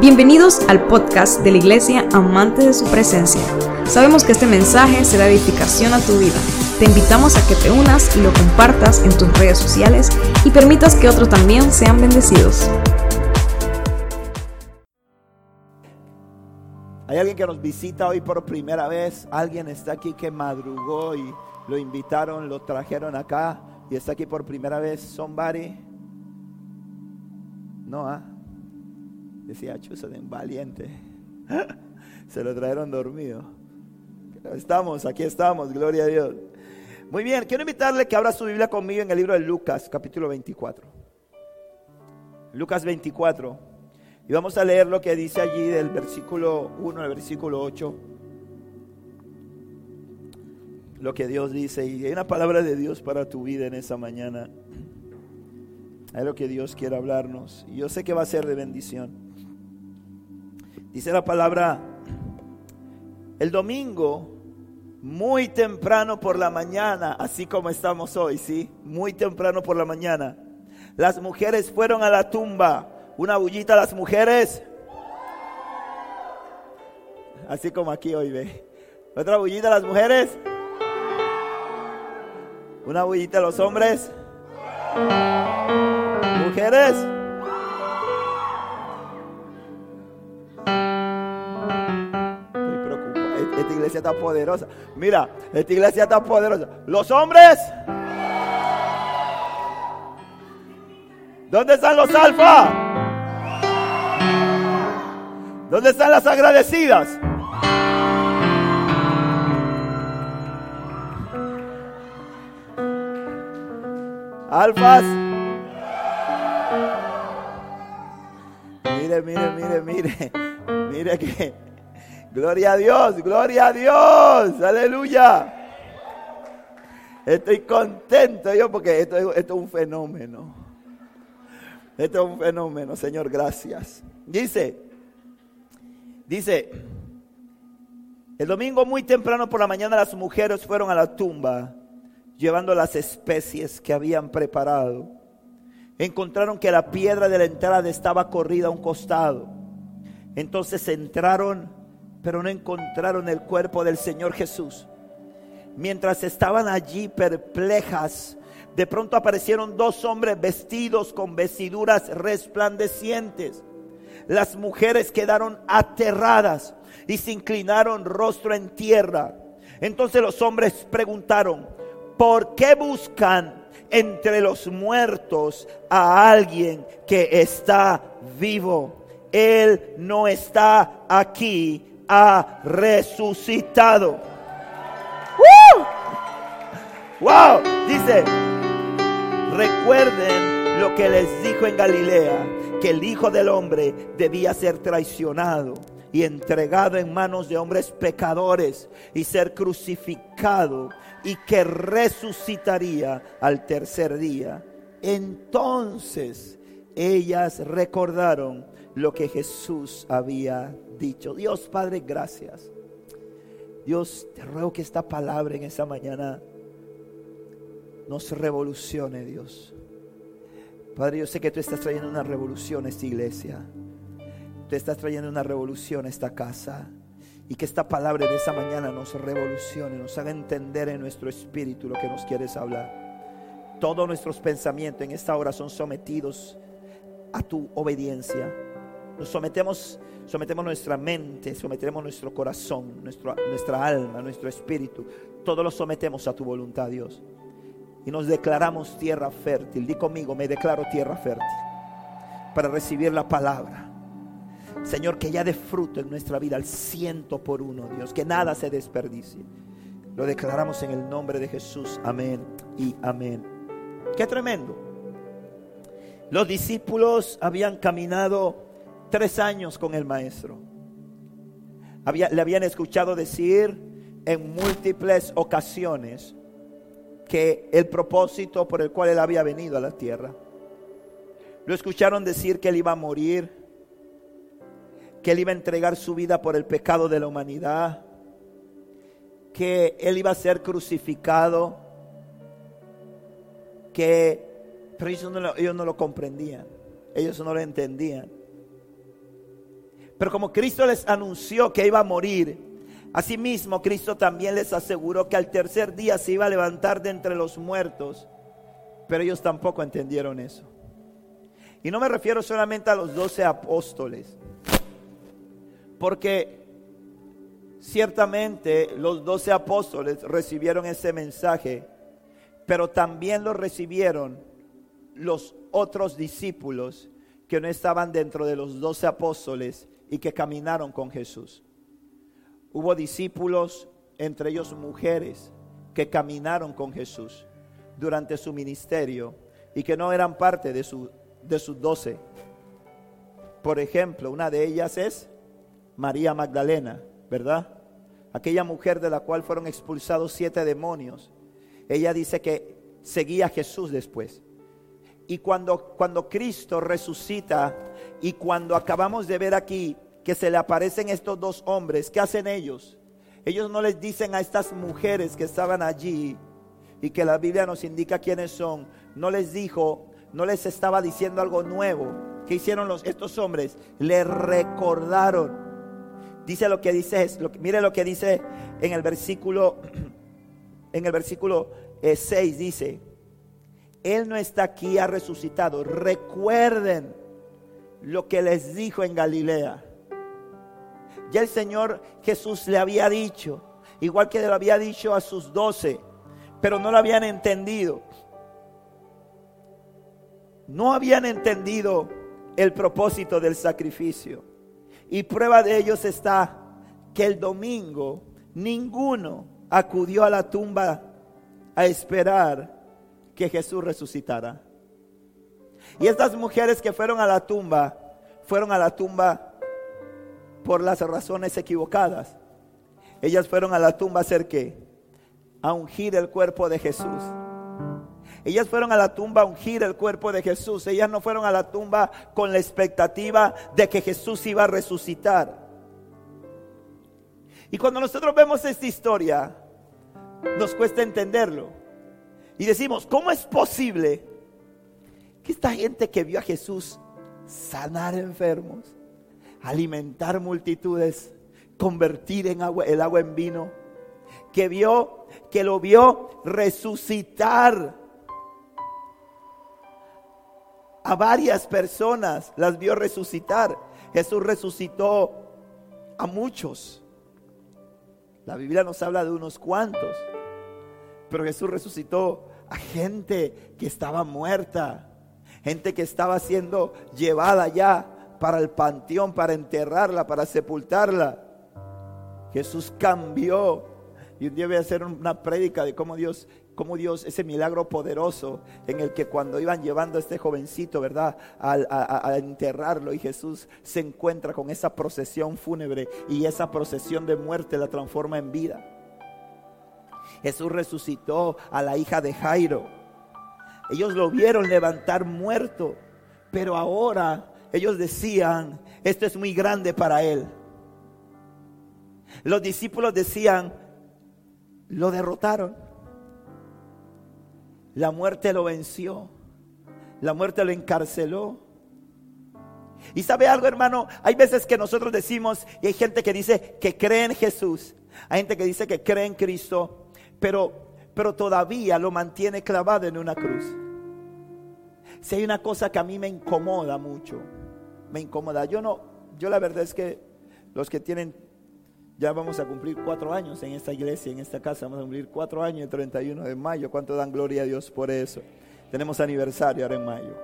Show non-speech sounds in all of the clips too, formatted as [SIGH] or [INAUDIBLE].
Bienvenidos al podcast de la Iglesia Amante de su Presencia. Sabemos que este mensaje será edificación a tu vida. Te invitamos a que te unas y lo compartas en tus redes sociales y permitas que otros también sean bendecidos. Hay alguien que nos visita hoy por primera vez. Alguien está aquí que madrugó y lo invitaron, lo trajeron acá y está aquí por primera vez. Somebody. No, ¿ah? Decía, chuzo de valiente. [LAUGHS] Se lo trajeron dormido. Estamos, aquí estamos, gloria a Dios. Muy bien, quiero invitarle que abra su Biblia conmigo en el libro de Lucas, capítulo 24. Lucas 24. Y vamos a leer lo que dice allí del versículo 1 al versículo 8. Lo que Dios dice. Y hay una palabra de Dios para tu vida en esa mañana. Es lo que Dios quiere hablarnos. Y yo sé que va a ser de bendición. Dice la palabra, el domingo, muy temprano por la mañana, así como estamos hoy, ¿sí? Muy temprano por la mañana. Las mujeres fueron a la tumba. Una bullita a las mujeres. Así como aquí hoy ve. Otra bullita a las mujeres. Una bullita a los hombres. Mujeres. Está poderosa. Mira, esta iglesia está poderosa. Los hombres. ¿Dónde están los alfa? ¿Dónde están las agradecidas? Alfas. Mire, mire, mire, mire. Mire que Gloria a Dios, gloria a Dios, aleluya. Estoy contento yo porque esto, es un fenómeno. Esto es un fenómeno, Señor, gracias. Dice, dice, el domingo muy temprano por la mañana las mujeres fueron a la tumba llevando las especies que habían preparado. Encontraron que la piedra de la entrada estaba corrida a un costado. Entonces entraron pero no encontraron el cuerpo del Señor Jesús. Mientras estaban allí perplejas, de pronto aparecieron dos hombres vestidos con vestiduras resplandecientes. Las mujeres quedaron aterradas y se inclinaron rostro en tierra. Entonces los hombres preguntaron, ¿por qué buscan entre los muertos a alguien que está vivo? Él no está aquí, ha resucitado. ¡Wow! Dice, recuerden lo que les dijo en Galilea, que el Hijo del Hombre debía ser traicionado y entregado en manos de hombres pecadores y ser crucificado y que resucitaría al tercer día. Entonces ellas recordaron lo que Jesús había dicho. Dios Padre, gracias. Dios, te ruego que esta palabra en esta mañana nos revolucione, Dios. Padre, yo sé que tú estás trayendo una revolución a esta iglesia. Tú estás trayendo una revolución a esta casa. Y que esta palabra de esta mañana nos revolucione, nos haga entender en nuestro espíritu lo que nos quieres hablar. Todos nuestros pensamientos en esta hora son sometidos a tu obediencia. Nos sometemos sometemos nuestra mente, sometemos nuestro corazón, nuestra alma, nuestro espíritu. Todo lo sometemos a tu voluntad, Dios. Y nos declaramos tierra fértil. Di conmigo, me declaro tierra fértil. Para recibir la palabra. Señor, que ya dé fruto en nuestra vida al ciento por uno, Dios. Que nada se desperdicie. Lo declaramos en el nombre de Jesús. Amén y amén. Qué tremendo. Los discípulos habían caminado tres años con el maestro. le habían escuchado decir en múltiples ocasiones que el propósito por el cual él había venido a la tierra. Lo escucharon decir que él iba a morir, que él iba a entregar su vida por el pecado de la humanidad, que él iba a ser crucificado, que pero ellos no lo comprendían, ellos no lo entendían. Pero como Cristo les anunció que iba a morir, asimismo Cristo también les aseguró que al tercer día se iba a levantar de entre los muertos. Pero ellos tampoco entendieron eso. Y no me refiero solamente a los doce apóstoles, porque ciertamente los doce apóstoles recibieron ese mensaje, pero también lo recibieron los otros discípulos que no estaban dentro de los doce apóstoles y que caminaron con Jesús. Hubo discípulos, entre ellos mujeres, que caminaron con Jesús durante su ministerio y que no eran parte de, su, de sus doce. Por ejemplo, una de ellas es María Magdalena, ¿verdad? Aquella mujer de la cual fueron expulsados siete demonios. Ella dice que seguía a Jesús después. Y cuando, cuando Cristo resucita y cuando acabamos de ver aquí que se le aparecen estos dos hombres, ¿qué hacen ellos? Ellos no les dicen a estas mujeres que estaban allí y que la Biblia nos indica quiénes son, no les dijo, no les estaba diciendo algo nuevo. ¿Qué hicieron los, estos hombres? Le recordaron. Dice lo que dice, mire lo que dice en el versículo, [CLEARS THROAT] en el versículo 6 eh, dice, él no está aquí, ha resucitado. Recuerden lo que les dijo en Galilea. Ya el Señor Jesús le había dicho, igual que le había dicho a sus doce, pero no lo habían entendido. No habían entendido el propósito del sacrificio. Y prueba de ellos está que el domingo ninguno acudió a la tumba a esperar que Jesús resucitara. Y estas mujeres que fueron a la tumba, fueron a la tumba por las razones equivocadas. Ellas fueron a la tumba a hacer qué? A ungir el cuerpo de Jesús. Ellas fueron a la tumba a ungir el cuerpo de Jesús. Ellas no fueron a la tumba con la expectativa de que Jesús iba a resucitar. Y cuando nosotros vemos esta historia, nos cuesta entenderlo. Y decimos, ¿cómo es posible que esta gente que vio a Jesús sanar enfermos, alimentar multitudes, convertir en el agua en vino, que vio, que lo vio resucitar a varias personas, las vio resucitar. Jesús resucitó a muchos. La Biblia nos habla de unos cuantos, pero Jesús resucitó a gente que estaba muerta, gente que estaba siendo llevada ya para el panteón, para enterrarla, para sepultarla. Jesús cambió. Y un día voy a hacer una prédica de cómo Dios, cómo Dios, ese milagro poderoso en el que cuando iban llevando a este jovencito, ¿verdad? a, enterrarlo y Jesús se encuentra con esa procesión fúnebre y esa procesión de muerte la transforma en vida. Jesús resucitó a la hija de Jairo. Ellos lo vieron levantar muerto, pero ahora ellos decían, esto es muy grande para él. Los discípulos decían, lo derrotaron. La muerte lo venció. La muerte lo encarceló. Y sabe algo, hermano, hay veces que nosotros decimos, y hay gente que dice que cree en Jesús, hay gente que dice que cree en Cristo, pero, pero todavía lo mantiene clavado en una cruz. Si hay una cosa que a mí me incomoda mucho, me incomoda. Yo no, yo la verdad es que los que tienen, ya vamos a cumplir cuatro años en esta iglesia, en esta casa, vamos a cumplir cuatro años el 31 de mayo. ¿Cuánto dan gloria a Dios por eso? Tenemos aniversario ahora en mayo.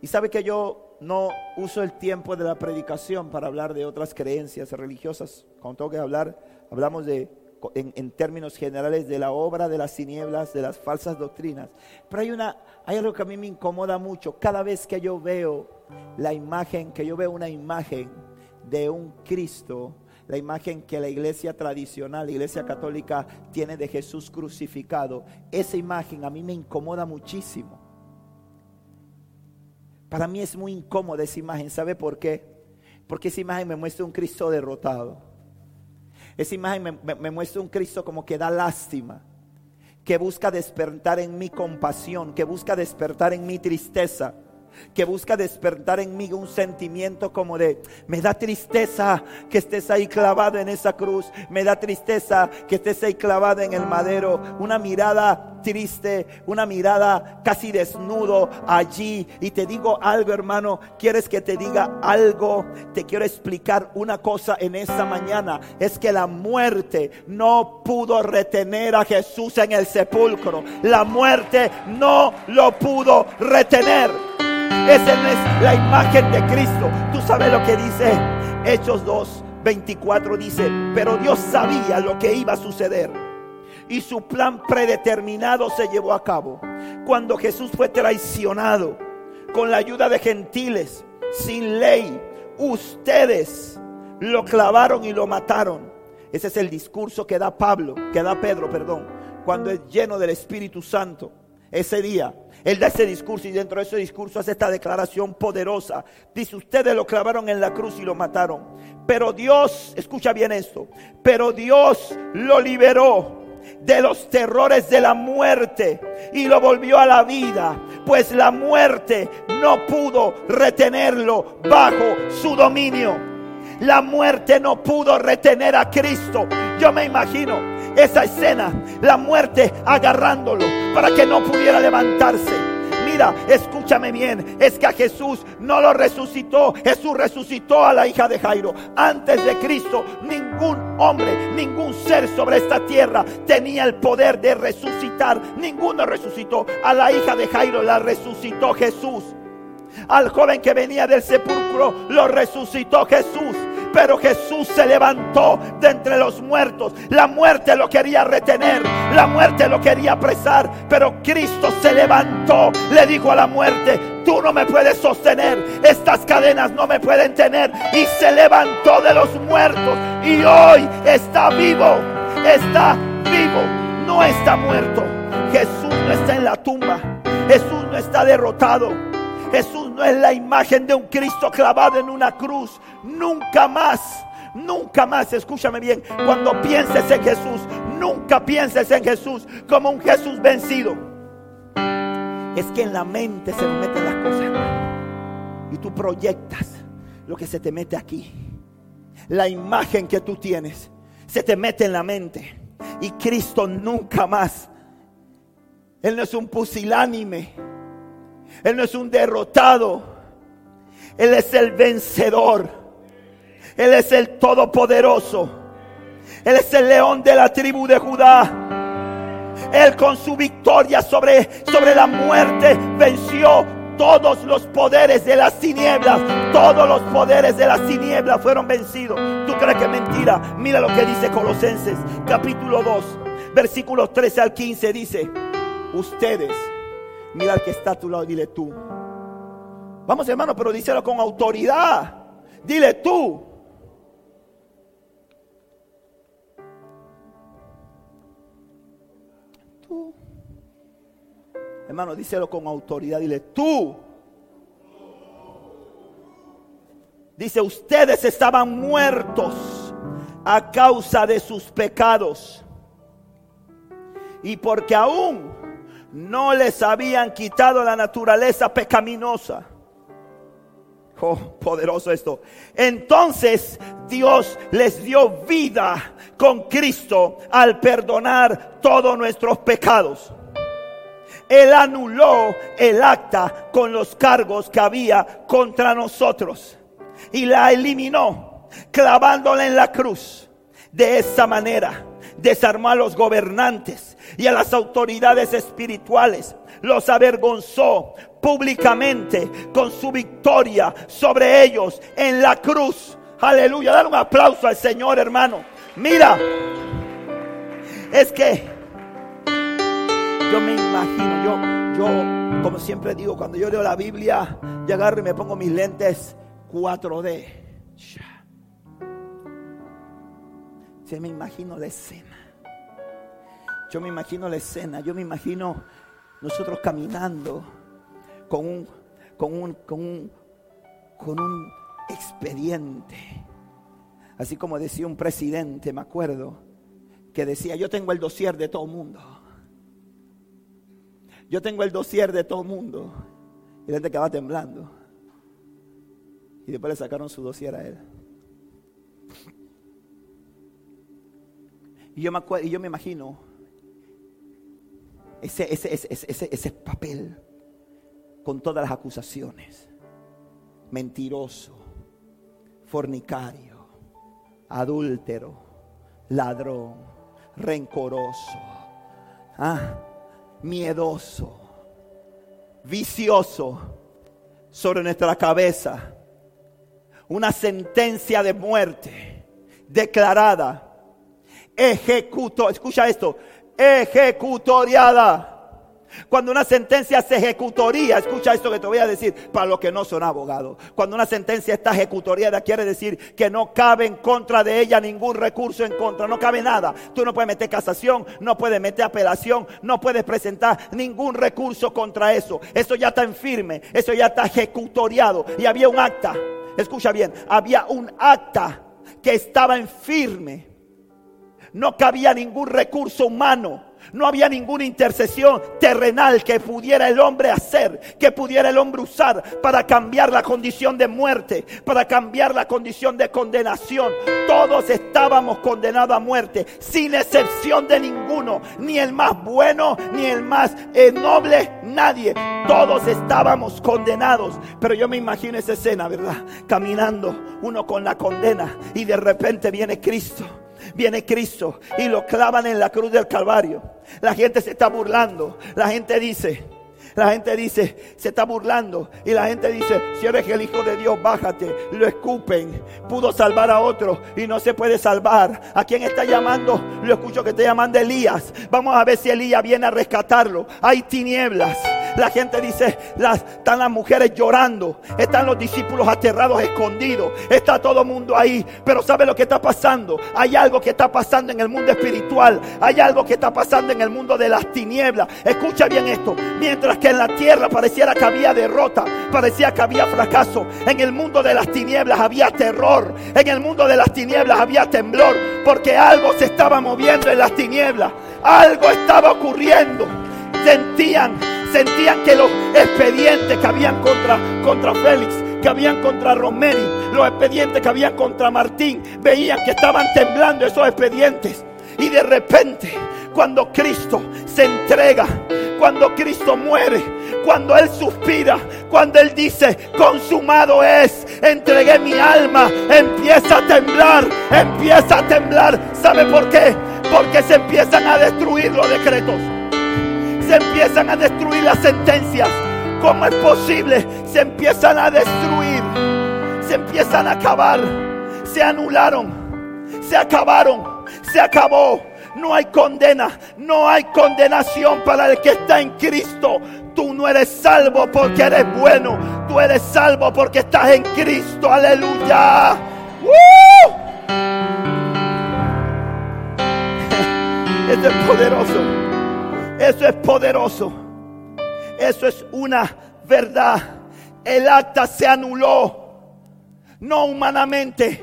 Y sabe que yo no uso el tiempo de la predicación para hablar de otras creencias religiosas. Cuando tengo que hablar, hablamos de en, términos generales de la obra de las tinieblas, de las falsas doctrinas. Pero hay, una, hay algo que a mí me incomoda mucho. Cada vez que yo veo la imagen, que yo veo una imagen de un Cristo, la imagen que la iglesia tradicional, la iglesia católica tiene de Jesús crucificado, esa imagen a mí me incomoda muchísimo. Para mí es muy incómoda esa imagen. ¿Sabe por qué? Porque esa imagen me muestra un Cristo derrotado esa imagen me, muestra un Cristo como que da lástima, que busca despertar en mi compasión, que busca despertar en mi tristeza. Que busca despertar en mí un sentimiento como de, me da tristeza que estés ahí clavado en esa cruz, me da tristeza que estés ahí clavado en el madero, una mirada triste, una mirada casi desnudo allí. Y te digo algo, hermano, quieres que te diga algo, te quiero explicar una cosa en esta mañana, es que la muerte no pudo retener a Jesús en el sepulcro, la muerte no lo pudo retener. Esa no es la imagen de Cristo. Tú sabes lo que dice Hechos 2, 24 dice, pero Dios sabía lo que iba a suceder. Y su plan predeterminado se llevó a cabo. Cuando Jesús fue traicionado con la ayuda de gentiles, sin ley, ustedes lo clavaron y lo mataron. Ese es el discurso que da Pablo, que da Pedro, perdón, cuando es lleno del Espíritu Santo. Ese día él da ese discurso y dentro de ese discurso hace esta declaración poderosa. Dice, ustedes lo clavaron en la cruz y lo mataron. Pero Dios, escucha bien esto, pero Dios lo liberó de los terrores de la muerte y lo volvió a la vida, pues la muerte no pudo retenerlo bajo su dominio. La muerte no pudo retener a Cristo. Yo me imagino esa escena, la muerte agarrándolo para que no pudiera levantarse. Mira, escúchame bien, es que a Jesús no lo resucitó, Jesús resucitó a la hija de Jairo. Antes de Cristo, ningún hombre, ningún ser sobre esta tierra tenía el poder de resucitar. Ninguno resucitó. A la hija de Jairo la resucitó Jesús. Al joven que venía del sepulcro lo resucitó Jesús. Pero Jesús se levantó de entre los muertos. La muerte lo quería retener. La muerte lo quería apresar. Pero Cristo se levantó. Le dijo a la muerte, tú no me puedes sostener. Estas cadenas no me pueden tener. Y se levantó de los muertos. Y hoy está vivo. Está vivo. No está muerto. Jesús no está en la tumba. Jesús no está derrotado. Jesús no es la imagen de un Cristo clavado en una cruz. Nunca más, nunca más, escúchame bien, cuando pienses en Jesús, nunca pienses en Jesús como un Jesús vencido. Es que en la mente se nos meten las cosas. Y tú proyectas lo que se te mete aquí. La imagen que tú tienes se te mete en la mente. Y Cristo nunca más. Él no es un pusilánime. Él no es un derrotado. Él es el vencedor. Él es el todopoderoso. Él es el león de la tribu de Judá. Él con su victoria sobre, sobre la muerte venció todos los poderes de las tinieblas. Todos los poderes de las tinieblas fueron vencidos. ¿Tú crees que es mentira? Mira lo que dice Colosenses capítulo 2, versículos 13 al 15. Dice, ustedes Mira al que está a tu lado, dile tú. Vamos hermano, pero díselo con autoridad. Dile tú. Tú. Hermano, díselo con autoridad. Dile tú. Dice, ustedes estaban muertos a causa de sus pecados. Y porque aún no les habían quitado la naturaleza pecaminosa. Oh, poderoso esto. Entonces Dios les dio vida con Cristo al perdonar todos nuestros pecados. Él anuló el acta con los cargos que había contra nosotros y la eliminó clavándola en la cruz. De esa manera desarmó a los gobernantes y a las autoridades espirituales. Los avergonzó públicamente con su victoria sobre ellos en la cruz. Aleluya. Dar un aplauso al Señor, hermano. Mira, es que yo me imagino, yo, yo, como siempre digo, cuando yo leo la Biblia, yo agarro y me pongo mis lentes 4D. Me imagino la escena. Yo me imagino la escena, yo me imagino nosotros caminando con un, con un, con un, con un expediente. Así como decía un presidente, me acuerdo, que decía, yo tengo el dossier de todo mundo. Yo tengo el dossier de todo mundo. Y la gente quedaba temblando. Y después le sacaron su dossier a él. Y yo me, y yo me imagino ese, ese, papel con todas las acusaciones. Mentiroso, fornicario, adúltero, ladrón, rencoroso, ah, miedoso, vicioso sobre nuestra cabeza. Una sentencia de muerte declarada ejecuto, escucha esto, ejecutoriada. Cuando una sentencia se ejecutoría, escucha esto que te voy a decir para los que no son abogados. Cuando una sentencia está ejecutoriada, quiere decir que no cabe en contra de ella ningún recurso en contra, no cabe nada. Tú no puedes meter casación, no puedes meter apelación, no puedes presentar ningún recurso contra eso. Eso ya está en firme, eso ya está ejecutoriado. Y había un acta, escucha bien, había un acta que estaba en firme no cabía ningún recurso humano. No había ninguna intercesión terrenal que pudiera el hombre hacer, que pudiera el hombre usar para cambiar la condición de muerte, para cambiar la condición de condenación. Todos estábamos condenados a muerte, sin excepción de ninguno, ni el más bueno, ni el más eh, noble, nadie. Todos estábamos condenados. Pero yo me imagino esa escena, ¿verdad? Caminando uno con la condena y de repente viene Cristo viene Cristo y lo clavan en la cruz del Calvario. La gente se está burlando. La gente dice, la gente dice, se está burlando. Y la gente dice, si eres el Hijo de Dios, bájate. Lo escupen. Pudo salvar a otro y no se puede salvar. ¿A quién está llamando? Lo escucho que está llamando Elías. Vamos a ver si Elías viene a rescatarlo. Hay tinieblas. La gente dice, las, están las mujeres llorando, están los discípulos aterrados, escondidos, está todo el mundo ahí. Pero ¿sabe lo que está pasando? Hay algo que está pasando en el mundo espiritual, hay algo que está pasando en el mundo de las tinieblas. Escucha bien esto, mientras que en la tierra pareciera que había derrota, parecía que había fracaso, en el mundo de las tinieblas había terror, en el mundo de las tinieblas había temblor, porque algo se estaba moviendo en las tinieblas, algo estaba ocurriendo. Sentían sentían que los expedientes que habían contra, contra Félix, que habían contra Romeri, los expedientes que habían contra Martín, veían que estaban temblando esos expedientes. Y de repente, cuando Cristo se entrega, cuando Cristo muere, cuando Él suspira, cuando Él dice, consumado es, entregué mi alma, empieza a temblar, empieza a temblar. ¿Sabe por qué? Porque se empiezan a destruir los decretos se empiezan a destruir las sentencias. ¿Cómo es posible? Se empiezan a destruir, se empiezan a acabar, se anularon, se acabaron, se acabó. No hay condena, no hay condenación para el que está en Cristo. Tú no eres salvo porque eres bueno, tú eres salvo porque estás en Cristo. Aleluya. [LAUGHS] Este es poderoso. Eso es poderoso. Eso es una verdad. El acta se anuló. No humanamente.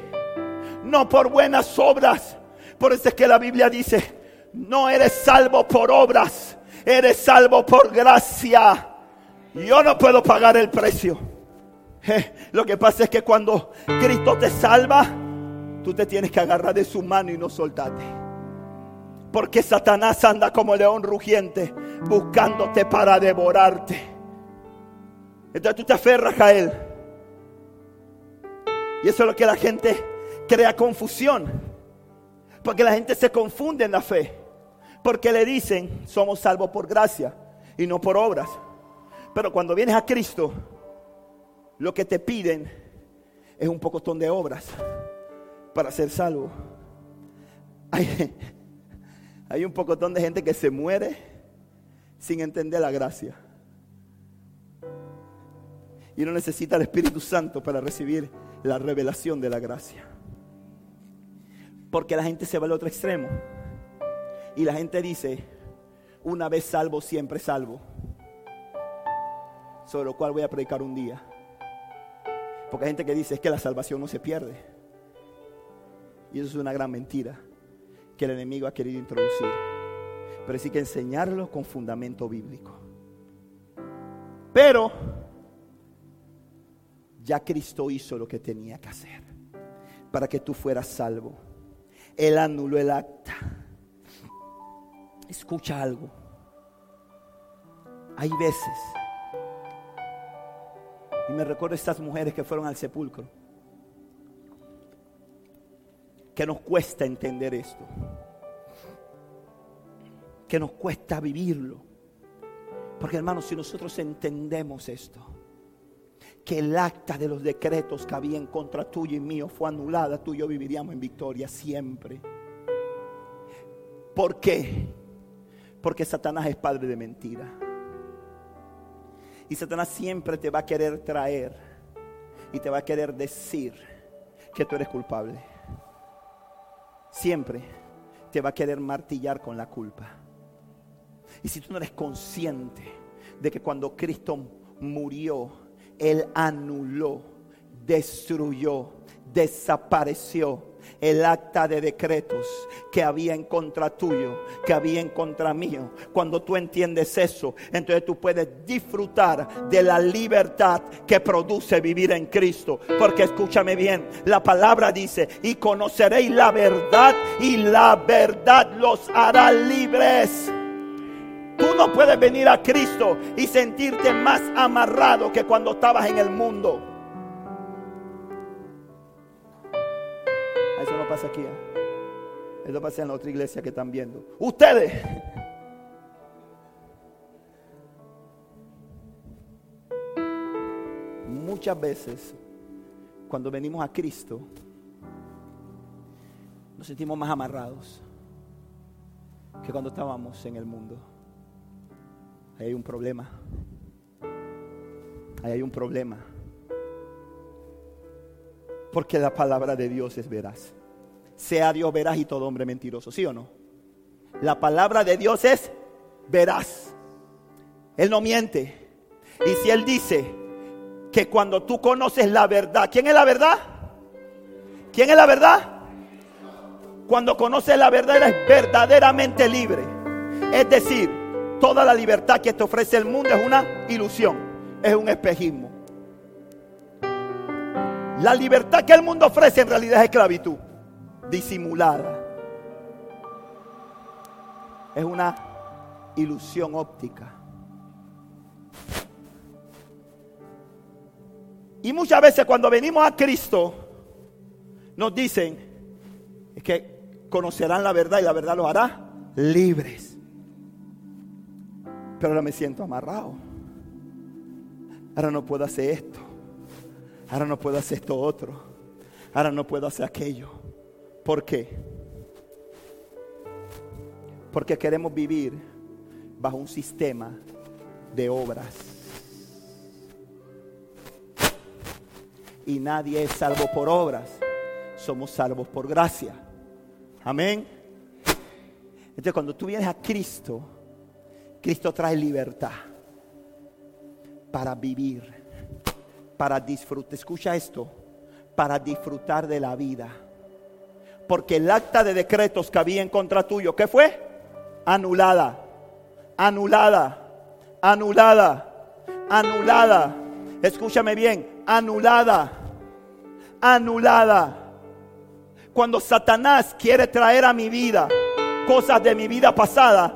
No por buenas obras. Por eso es que la Biblia dice, no eres salvo por obras. Eres salvo por gracia. Yo no puedo pagar el precio. lo que pasa es que cuando Cristo te salva, tú te tienes que agarrar de su mano y no soltarte. Porque Satanás anda como león rugiente buscándote para devorarte. Entonces tú te aferras a él. Y eso es lo que la gente crea confusión. Porque la gente se confunde en la fe. Porque le dicen, somos salvos por gracia y no por obras. Pero cuando vienes a Cristo, lo que te piden es un pocotón de obras para ser salvo. Hay un pocotón de gente que se muere sin entender la gracia. Y uno necesita el Espíritu Santo para recibir la revelación de la gracia. Porque la gente se va al otro extremo. Y la gente dice, una vez salvo, siempre salvo. Sobre lo cual voy a predicar un día. Porque hay gente que dice, es que la salvación no se pierde. Y eso es una gran mentira que el enemigo ha querido introducir. Pero sí que enseñarlo con fundamento bíblico. Pero Ya Cristo hizo lo que tenía que hacer para que tú fueras salvo. Él anuló el acta. Escucha algo. Hay veces, y me recuerdo estas mujeres que fueron al sepulcro, que nos cuesta entender esto, que nos cuesta vivirlo. Porque hermanos, si nosotros entendemos esto, que el acta de los decretos que había en contra tuyo y mío fue anulada, tú y yo viviríamos en victoria siempre. ¿Por qué? Porque Satanás es padre de mentira. Y Satanás siempre te va a querer traer y te va a querer decir que tú eres culpable. Siempre te va a querer martillar con la culpa. Y si tú no eres consciente de que cuando Cristo murió, Él anuló, destruyó, desapareció el acta de decretos que había en contra tuyo, que había en contra mío. Cuando tú entiendes eso, entonces tú puedes disfrutar de la libertad que produce vivir en Cristo. Porque escúchame bien, la palabra dice, y conoceréis la verdad y la verdad los hará libres. Tú no puedes venir a Cristo y sentirte más amarrado que cuando estabas en el mundo. Pasa aquí. ¿eh? Eso pasa en la otra iglesia que están viendo. Ustedes. Muchas veces, cuando venimos a Cristo, nos sentimos más amarrados que cuando estábamos en el mundo. Ahí hay un problema. Ahí hay un problema. Porque la palabra de Dios es veraz. Sea Dios veraz y todo hombre mentiroso, ¿sí o no? La palabra de Dios es veraz. Él no miente. Y si Él dice que cuando tú conoces la verdad, ¿quién es la verdad? ¿Quién es la verdad? Cuando conoces la verdad eres verdaderamente libre. Es decir, toda la libertad que te ofrece el mundo es una ilusión, es un espejismo. La libertad que el mundo ofrece en realidad es esclavitud, disimulada. Es una ilusión óptica. Y muchas veces cuando venimos a Cristo, nos dicen que conocerán la verdad y la verdad los hará libres. Pero ahora me siento amarrado. Ahora no puedo hacer esto. Ahora no puedo hacer esto otro. Ahora no puedo hacer aquello. ¿Por qué? Porque queremos vivir bajo un sistema de obras. Y nadie es salvo por obras. Somos salvos por gracia. Amén. Entonces cuando tú vienes a Cristo, Cristo trae libertad para vivir, para disfrutar. Escucha esto, para disfrutar de la vida. Porque el acta de decretos que había en contra tuyo, ¿qué fue? Anulada, anulada, anulada, anulada. Escúchame bien, anulada, anulada. Cuando Satanás quiere traer a mi vida cosas de mi vida pasada,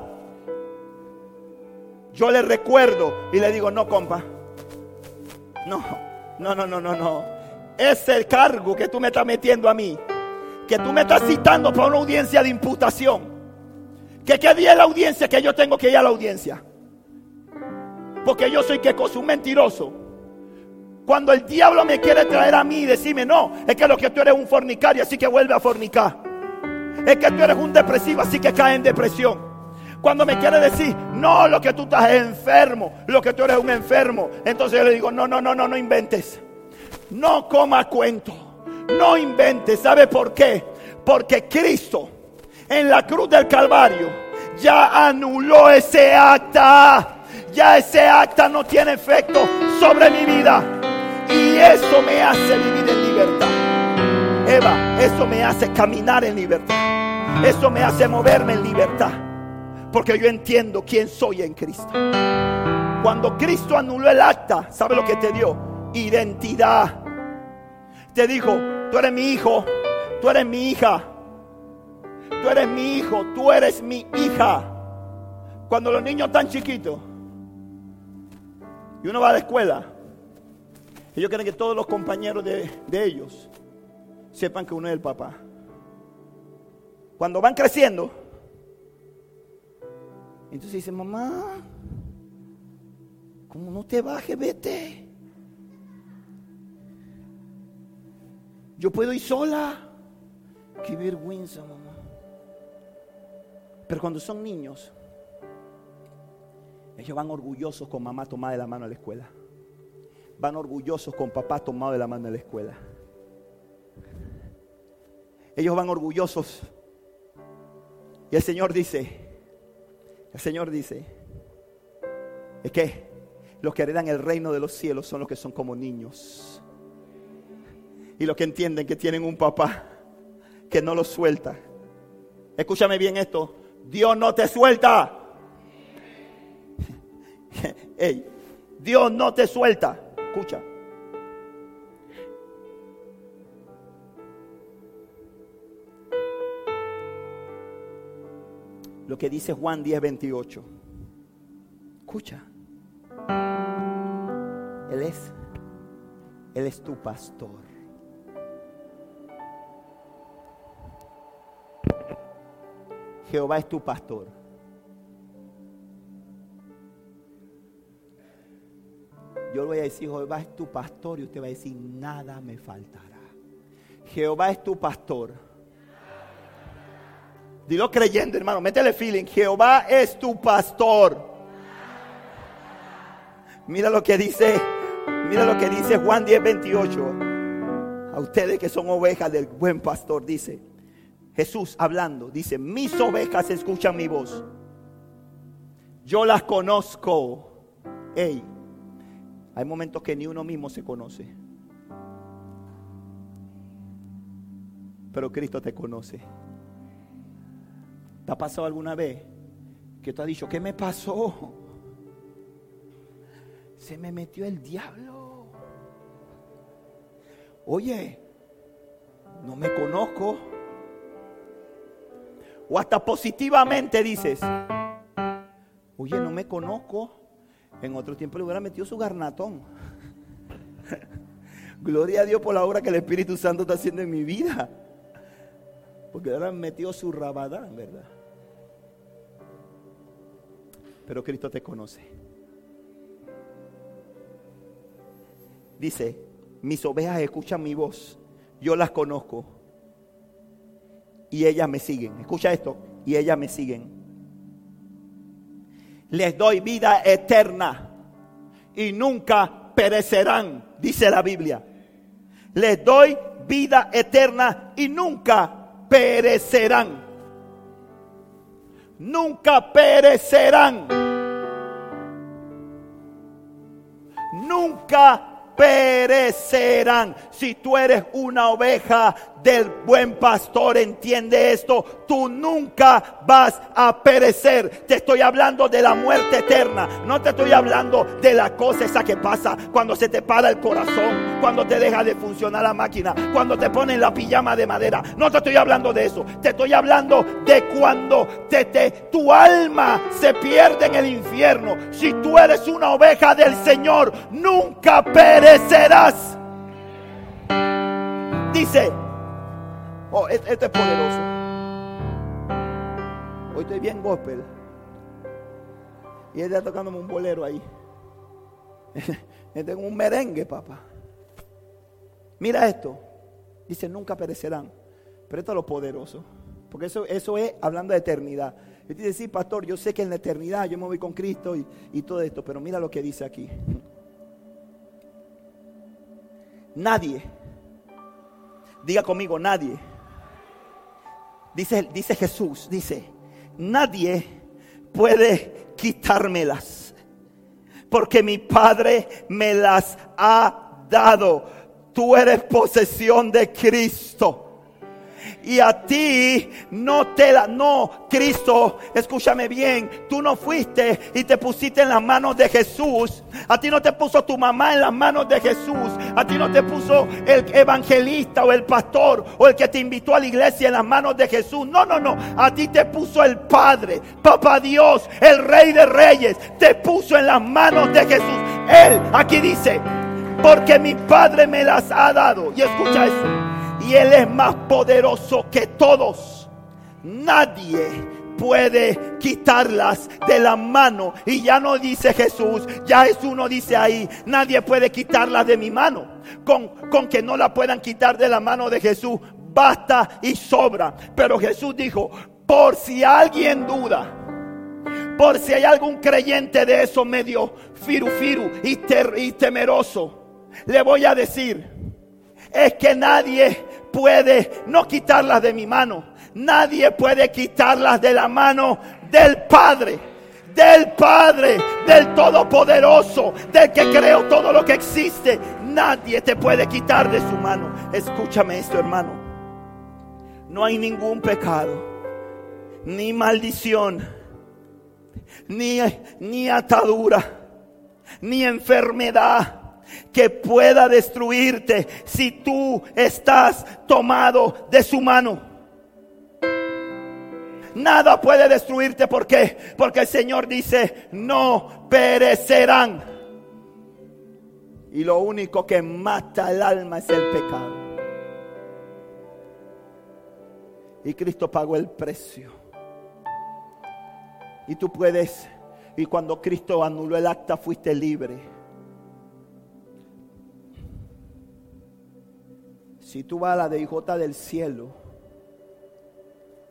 yo le recuerdo y le digo, no, compa. No, no, no, no, no, no. Es el cargo que tú me estás metiendo a mí. Que tú me estás citando para una audiencia de imputación. Que qué día es la audiencia que yo tengo que ir a la audiencia. Porque yo soy que cosa, un mentiroso. Cuando el diablo me quiere traer a mí y decirme, no, es que lo que tú eres un fornicario, así que vuelve a fornicar. Es que tú eres un depresivo, así que cae en depresión. Cuando me quiere decir, no, lo que tú estás es enfermo, lo que tú eres un enfermo. Entonces yo le digo, no, no, no, no, no inventes. No coma cuento. No inventes. ¿Sabe por qué? Porque Cristo en la cruz del Calvario ya anuló ese acta. Ya ese acta no tiene efecto sobre mi vida. Y eso me hace vivir en libertad. Eva, eso me hace caminar en libertad. Eso me hace moverme en libertad. Porque yo entiendo quién soy en Cristo. Cuando Cristo anuló el acta, ¿sabe lo que te dio? Identidad. te dijo, tú eres mi hijo, tú eres mi hija, tú eres mi hijo, tú eres mi hija. Cuando los niños están chiquitos y uno va a la escuela, ellos quieren que todos los compañeros de, de ellos sepan que uno es el papá. Cuando van creciendo, entonces dicen, mamá, como no te bajes, vete. Yo puedo ir sola. Qué vergüenza, mamá. Pero cuando son niños, ellos van orgullosos con mamá tomada de la mano a la escuela. Van orgullosos con papá tomado de la mano a la escuela. Ellos van orgullosos. Y el Señor dice, el Señor dice, es que los que heredan el reino de los cielos son los que son como niños. Y los que entienden que tienen un papá que no los suelta. Escúchame bien esto. Dios no te suelta. [LAUGHS] Dios no te suelta. Escucha. Lo que dice Juan 10, 28. Escucha. Él es, Él es tu pastor. Jehová es tu pastor. Yo le voy a decir, Jehová es tu pastor y usted va a decir, nada me faltará. Jehová es tu pastor. Dilo creyendo, hermano, métele feeling. Jehová es tu pastor. Mira lo que dice, mira lo que dice Juan 10, 28. A ustedes que son ovejas del buen pastor, dice Jesús hablando, dice, mis ovejas escuchan mi voz. Yo las conozco. Hay momentos que ni uno mismo se conoce. Pero Cristo te conoce. ¿Te ha pasado alguna vez que tú has dicho, ¿qué me pasó? Se me metió el diablo. Oye, no me conozco. O hasta positivamente dices, oye, no me conozco. En otro tiempo le hubiera metido su garnatón. [LAUGHS] Gloria a Dios por la obra que el Espíritu Santo está haciendo en mi vida. Porque ahora metió su rabadán, ¿verdad? Pero Cristo te conoce. Dice, mis ovejas escuchan mi voz, yo las conozco y ellas me siguen. Escucha esto, y ellas me siguen. Les doy vida eterna y nunca perecerán, dice la Biblia. Les doy vida eterna y nunca perecerán. Nunca perecerán. Nunca perecerán. Si tú eres una oveja del buen pastor, entiende esto, tú nunca vas a perecer. Te estoy hablando de la muerte eterna, no te estoy hablando de la cosa esa que pasa cuando se te para el corazón, cuando te deja de funcionar la máquina, cuando te ponen la pijama de madera. No te estoy hablando de eso, te estoy hablando de cuando te, tu alma se pierde en el infierno. Si tú eres una oveja del Señor, nunca perecerás. Dice, Oh, este, es poderoso. Hoy estoy bien gospel. Y él está tocándome un bolero ahí. [LAUGHS] Tengo un merengue, papá. Mira esto. Dice, nunca perecerán. Pero esto es lo poderoso. Porque eso, eso es hablando de eternidad. Y dice, sí, pastor, yo sé que en la eternidad yo me voy con Cristo y, y todo esto. Pero mira lo que dice aquí. Nadie. Diga conmigo, nadie Dice, dice Jesús, dice, nadie puede quitármelas, porque mi Padre me las ha dado. Tú eres posesión de Cristo. Y a ti no te la, no, Cristo, escúchame bien, tú no fuiste y te pusiste en las manos de Jesús. A ti no te puso tu mamá en las manos de Jesús. A ti no te puso el evangelista o el pastor o el que te invitó a la iglesia en las manos de Jesús. No, no, no. A ti te puso el Padre, Papá Dios, el Rey de Reyes. Te puso en las manos de Jesús. Él, aquí dice, porque mi Padre me las ha dado. Y escucha eso. Y Él es más poderoso que todos. Nadie puede quitarlas de la mano. Y ya no dice Jesús, ya es uno dice ahí, nadie puede quitarlas de mi mano. Con, con que no la puedan quitar de la mano de Jesús, basta y sobra. Pero Jesús dijo, por si alguien duda, por si hay algún creyente de eso medio firu firu y temeroso le voy a decir, es que nadie puede no quitarlas de mi mano. Nadie puede quitarlas de la mano del Padre del Padre, del Todopoderoso, del que creó todo lo que existe. Nadie te puede quitar de su mano. Escúchame esto, hermano. No hay ningún pecado, ni maldición, ni, ni atadura, ni enfermedad que pueda destruirte si tú estás tomado de su mano. Nada puede destruirte. Porque el Señor dice, no perecerán. Y lo único que mata el alma es el pecado. Y Cristo pagó el precio. Y tú puedes, y cuando Cristo anuló el acta, fuiste libre. Si tú vas a la DJ del cielo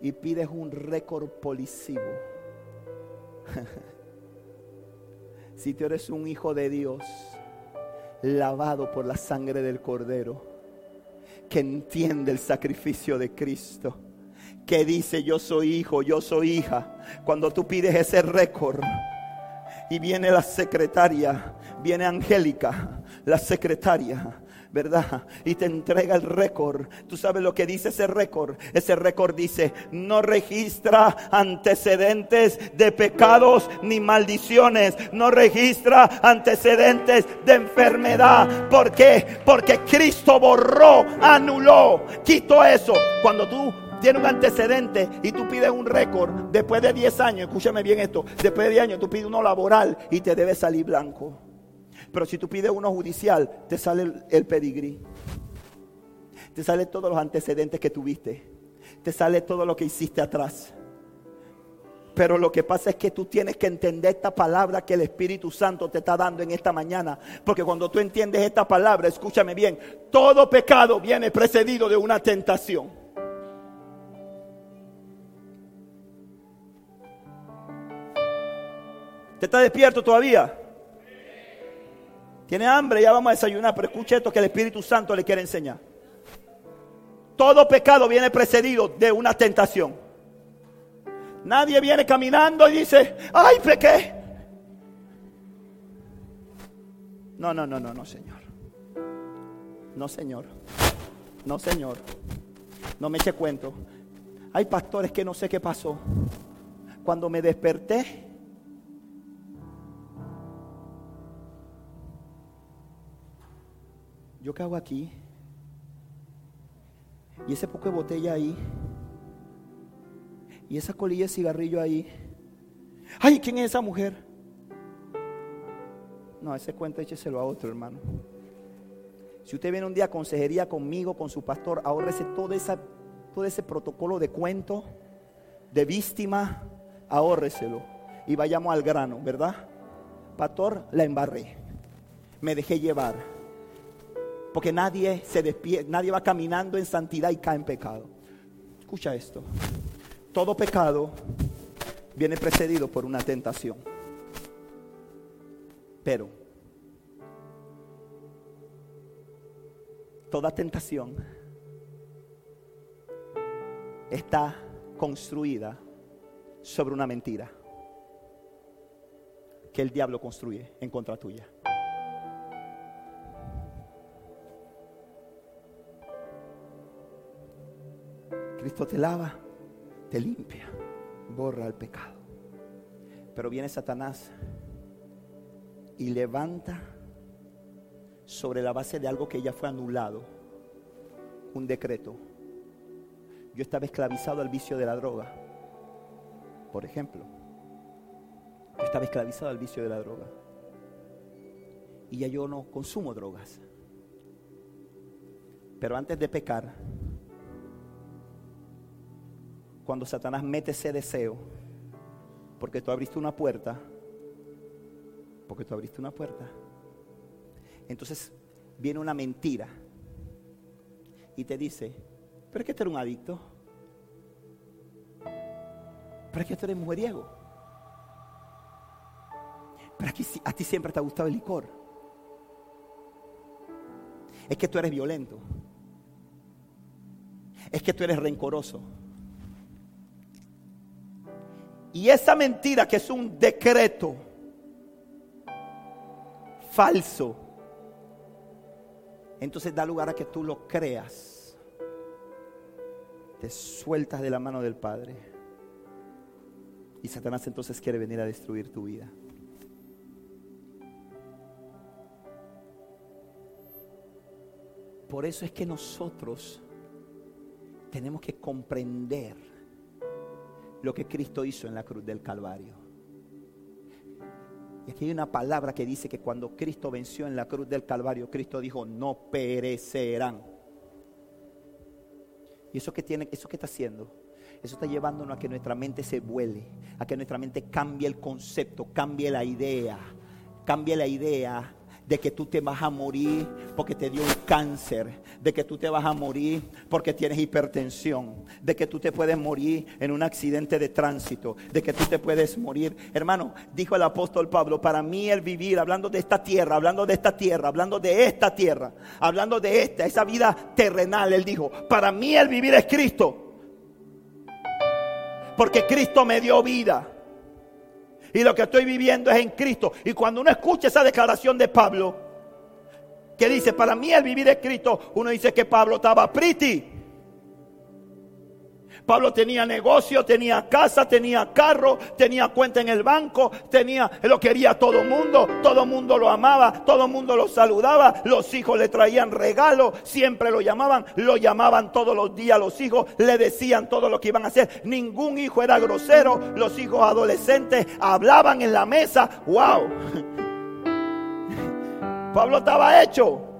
y pides un récord policivo, [LAUGHS] si tú eres un hijo de Dios, lavado por la sangre del Cordero, que entiende el sacrificio de Cristo, que dice yo soy hijo, yo soy hija, cuando tú pides ese récord y viene la secretaria, viene Angélica, la secretaria, ¿verdad? Y te entrega el récord. Tú sabes lo que dice ese récord. Ese récord dice, no registra antecedentes de pecados ni maldiciones. No registra antecedentes de enfermedad. ¿Por qué? Porque Cristo borró, anuló, quitó eso. Cuando tú tienes un antecedente y tú pides un récord después de 10 años, escúchame bien esto, después de 10 años tú pides uno laboral y te debe salir blanco. Pero si tú pides uno judicial, te sale el, pedigrí. Te sale todos los antecedentes que tuviste. Te sale todo lo que hiciste atrás. Pero lo que pasa es que tú tienes que entender esta palabra que el Espíritu Santo te está dando en esta mañana. Porque cuando tú entiendes esta palabra, escúchame bien, todo pecado viene precedido de una tentación. ¿Te está despierto todavía? Tiene hambre, ya vamos a desayunar, pero escuche esto que el Espíritu Santo le quiere enseñar. Todo pecado viene precedido de una tentación. Nadie viene caminando y dice, ay, pequé. No, no, no, no, no, Señor. No, Señor. No, Señor. No me eche cuento. Hay pastores que no sé qué pasó. Cuando me desperté, yo cago aquí. Y ese poco de botella ahí. Y esa colilla de cigarrillo ahí. Ay, ¿quién es esa mujer? No, ese cuento écheselo a otro, hermano. Si usted viene un día a consejería conmigo, con su pastor, ahórrese todo, esa, todo ese protocolo de cuento, de víctima, ahórreselo. Y vayamos al grano, ¿verdad? Pastor, la embarré. Me dejé llevar porque nadie se despierta, nadie va caminando en santidad y cae en pecado. Escucha esto. Todo pecado viene precedido por una tentación. Pero toda tentación está construida sobre una mentira que el diablo construye en contra tuya. Cristo te lava, te limpia, borra el pecado. Pero viene Satanás y levanta sobre la base de algo que ya fue anulado, un decreto. Yo estaba esclavizado al vicio de la droga, por ejemplo. Yo estaba esclavizado al vicio de la droga. Y ya yo no consumo drogas. Pero antes de pecar, cuando Satanás mete ese deseo, porque tú abriste una puerta, porque tú abriste una puerta, entonces viene una mentira y te dice, pero es que tú eres un adicto, pero es que tú eres mujeriego, pero es a ti siempre te ha gustado el licor, es que tú eres violento, es que tú eres rencoroso. Y esa mentira que es un decreto falso, entonces da lugar a que tú lo creas. Te sueltas de la mano del Padre. Y Satanás entonces quiere venir a destruir tu vida. Por eso es que nosotros tenemos que comprender lo que Cristo hizo en la cruz del Calvario. Y aquí hay una palabra que dice que cuando Cristo venció en la cruz del Calvario, Cristo dijo, no perecerán. ¿Y eso que tiene, eso que está haciendo? Eso está llevándonos a que nuestra mente se vuele, a que nuestra mente cambie el concepto, cambie la idea, cambie la idea de que tú te vas a morir porque te dio un cáncer, de que tú te vas a morir porque tienes hipertensión, de que tú te puedes morir en un accidente de tránsito, de que tú te puedes morir. Hermano, dijo el apóstol Pablo, para mí el vivir, hablando de esta tierra, hablando de esta tierra, hablando de esta tierra, hablando de esta, esa vida terrenal, él dijo, para mí el vivir es Cristo. Porque Cristo me dio vida. Y lo que estoy viviendo es en Cristo. Y cuando uno escucha esa declaración de Pablo, que dice, para mí el vivir es Cristo, uno dice que Pablo estaba pretty. Pablo tenía negocio, tenía casa, tenía carro, tenía cuenta en el banco, tenía, lo quería todo mundo, todo mundo lo amaba, todo mundo lo saludaba, los hijos le traían regalos, siempre lo llamaban, lo llamaban todos los días, los hijos le decían todo lo que iban a hacer, ningún hijo era grosero, los hijos adolescentes hablaban en la mesa, wow. [LAUGHS] Pablo estaba hecho.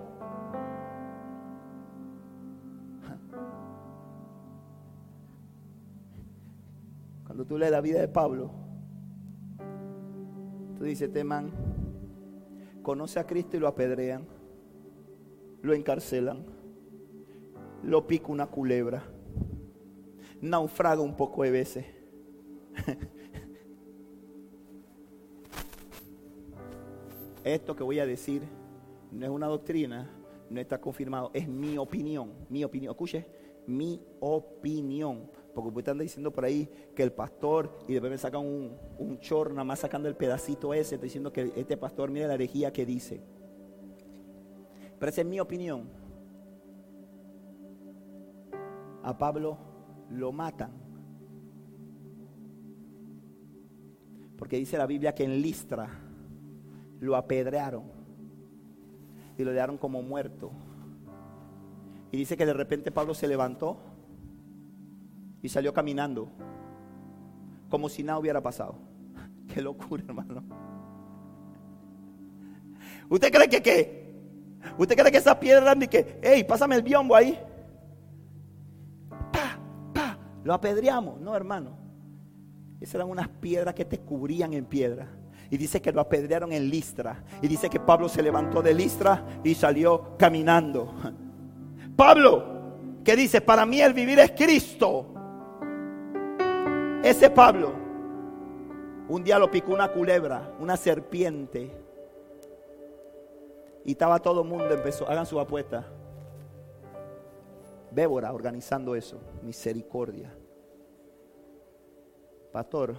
Cuando tú lees la vida de Pablo, tú dices, este man conoce a Cristo y lo apedrean, lo encarcelan, lo pica una culebra, naufraga un poco de veces. [LAUGHS] Esto que voy a decir no es una doctrina, no está confirmado, es mi opinión, mi opinión, escuche, mi opinión porque usted anda diciendo por ahí que el pastor, y después me sacan un, un chor, nada más sacando el pedacito ese, diciendo que este pastor, mire la herejía que dice. Pero esa es mi opinión. A Pablo lo matan. Porque dice la Biblia que en Listra lo apedrearon y lo dejaron como muerto. Y dice que de repente Pablo se levantó y salió caminando como si nada hubiera pasado. [LAUGHS] Qué locura, hermano. ¿Usted cree que qué? ¿Usted cree que esas piedras ni que, hey, pásame el biombo ahí? Pa, pa, lo apedreamos. No, hermano. Esas eran unas piedras que te cubrían en piedra. Y dice que lo apedrearon en Listra. Y dice que Pablo se levantó de Listra y salió caminando. [LAUGHS] Pablo, que dice, para mí el vivir es Cristo ese Pablo, un día lo picó una culebra, una serpiente. Y estaba todo el mundo, empezó, hagan su apuesta. Bébora organizando eso, misericordia. Pastor,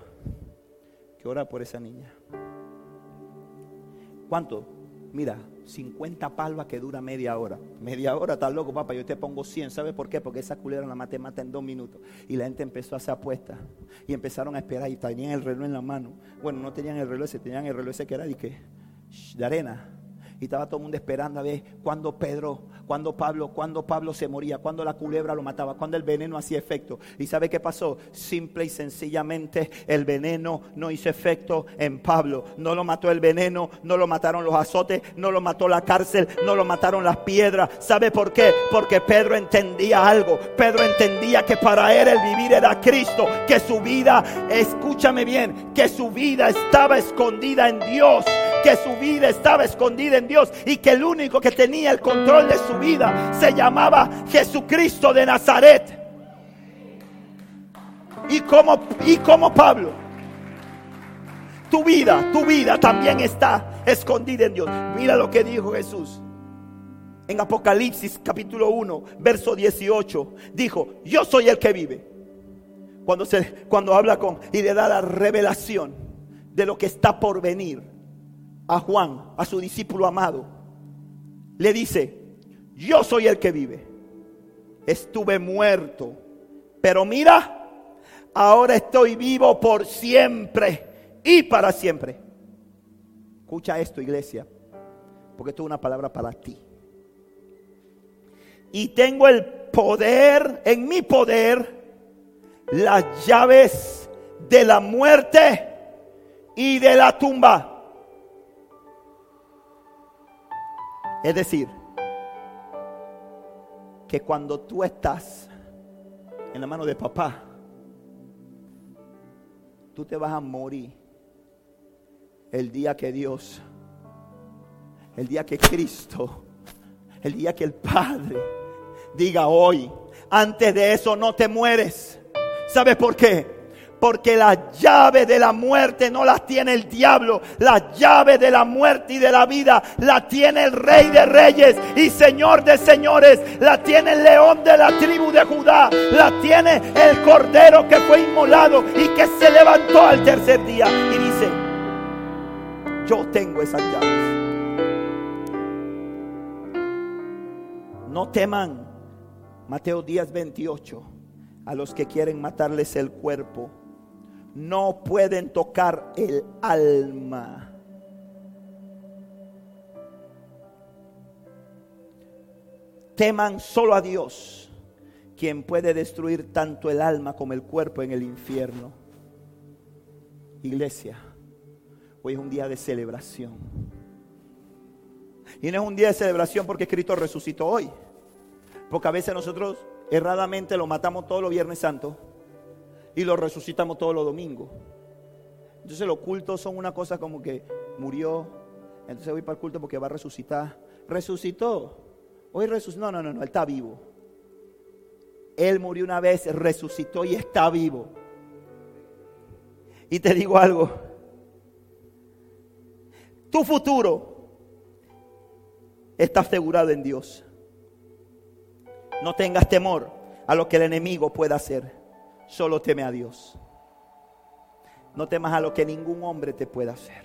que ora por esa niña. ¿Cuánto? Mira, 50 palvas que dura media hora. Media hora, está loco, papá, yo te pongo 100. ¿Sabe por qué? Porque esa culera la maté, mata en dos minutos. Y la gente empezó a hacer apuestas. Y empezaron a esperar y tenían el reloj en la mano. Bueno, no tenían el reloj ese, tenían el reloj ese que era de, qué? de arena. Y estaba todo el mundo esperando a ver cuándo Pedro, cuando Pablo, cuando Pablo se moría, cuando la culebra lo mataba, cuando el veneno hacía efecto. ¿Y sabe qué pasó? Simple y sencillamente el veneno no hizo efecto en Pablo. No lo mató el veneno, no lo mataron los azotes, no lo mató la cárcel, no lo mataron las piedras. ¿Sabe por qué? Porque Pedro entendía algo. Pedro entendía que para él el vivir era Cristo, que su vida, escúchame bien, que su vida estaba escondida en Dios que su vida estaba escondida en Dios y que el único que tenía el control de su vida se llamaba Jesucristo de Nazaret. Y como, y como Pablo, tu vida, tu vida también está escondida en Dios. Mira lo que dijo Jesús. En Apocalipsis capítulo 1, verso 18, dijo, yo soy el que vive. Cuando, se, cuando habla con y le da la revelación de lo que está por venir a Juan, a su discípulo amado, le dice, yo soy el que vive. Estuve muerto, pero mira, ahora estoy vivo por siempre y para siempre. Escucha esto, iglesia, porque esto es una palabra para ti. Y tengo el poder, en mi poder, las llaves de la muerte y de la tumba. Es decir, que cuando tú estás en la mano de papá, tú te vas a morir el día que Dios, el día que Cristo, el día que el Padre diga hoy, antes de eso no te mueres. ¿Sabes por qué? Porque las llaves de la muerte no las tiene el diablo. Las llaves de la muerte y de la vida la tiene el rey de reyes y señor de señores. La tiene el león de la tribu de Judá. La tiene el cordero que fue inmolado y que se levantó al tercer día. Y dice, yo tengo esas llaves. No teman, Mateo 10, 28, a los que quieren matarles el cuerpo no pueden tocar el alma. Teman solo a Dios, quien puede destruir tanto el alma como el cuerpo en el infierno. Iglesia, hoy es un día de celebración. Y no es un día de celebración porque Cristo resucitó hoy. Porque a veces nosotros erradamente lo matamos todos los Viernes Santos y lo resucitamos todos los domingos. Entonces los cultos son una cosa como que murió, entonces voy para el culto porque va a resucitar. Resucitó. Hoy resucitó. No, no, no, no, él está vivo. Él murió una vez, resucitó y está vivo. Y te digo algo. Tu futuro está asegurado en Dios. No tengas temor a lo que el enemigo pueda hacer. Solo teme a Dios. No temas a lo que ningún hombre te pueda hacer.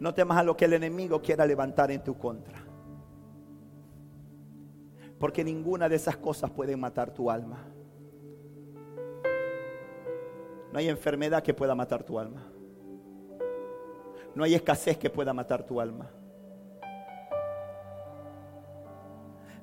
No temas a lo que el enemigo quiera levantar en tu contra. Porque ninguna de esas cosas puede matar tu alma. No hay enfermedad que pueda matar tu alma. No hay escasez que pueda matar tu alma.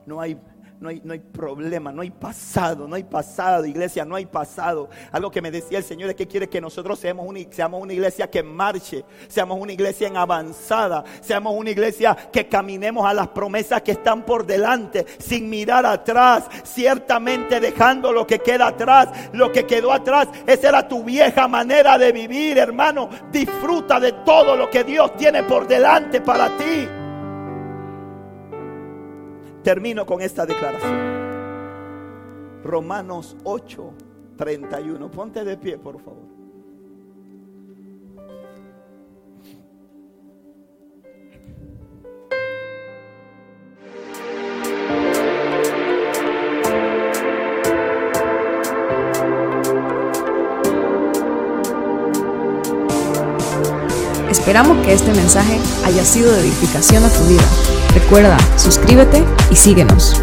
No hay no hay, no hay problema, no hay pasado, no hay pasado, iglesia, no hay pasado. Algo que me decía el Señor es que quiere que nosotros seamos una, seamos una iglesia que marche, seamos una iglesia en avanzada, seamos una iglesia que caminemos a las promesas que están por delante, sin mirar atrás, ciertamente dejando lo que queda atrás, lo que quedó atrás. Esa era tu vieja manera de vivir, hermano. Disfruta de todo lo que Dios tiene por delante para ti. Termino con esta declaración. Romanos 8, 31. Ponte de pie, por favor. Esperamos que este mensaje haya sido de edificación a tu vida. Recuerda, suscríbete y síguenos.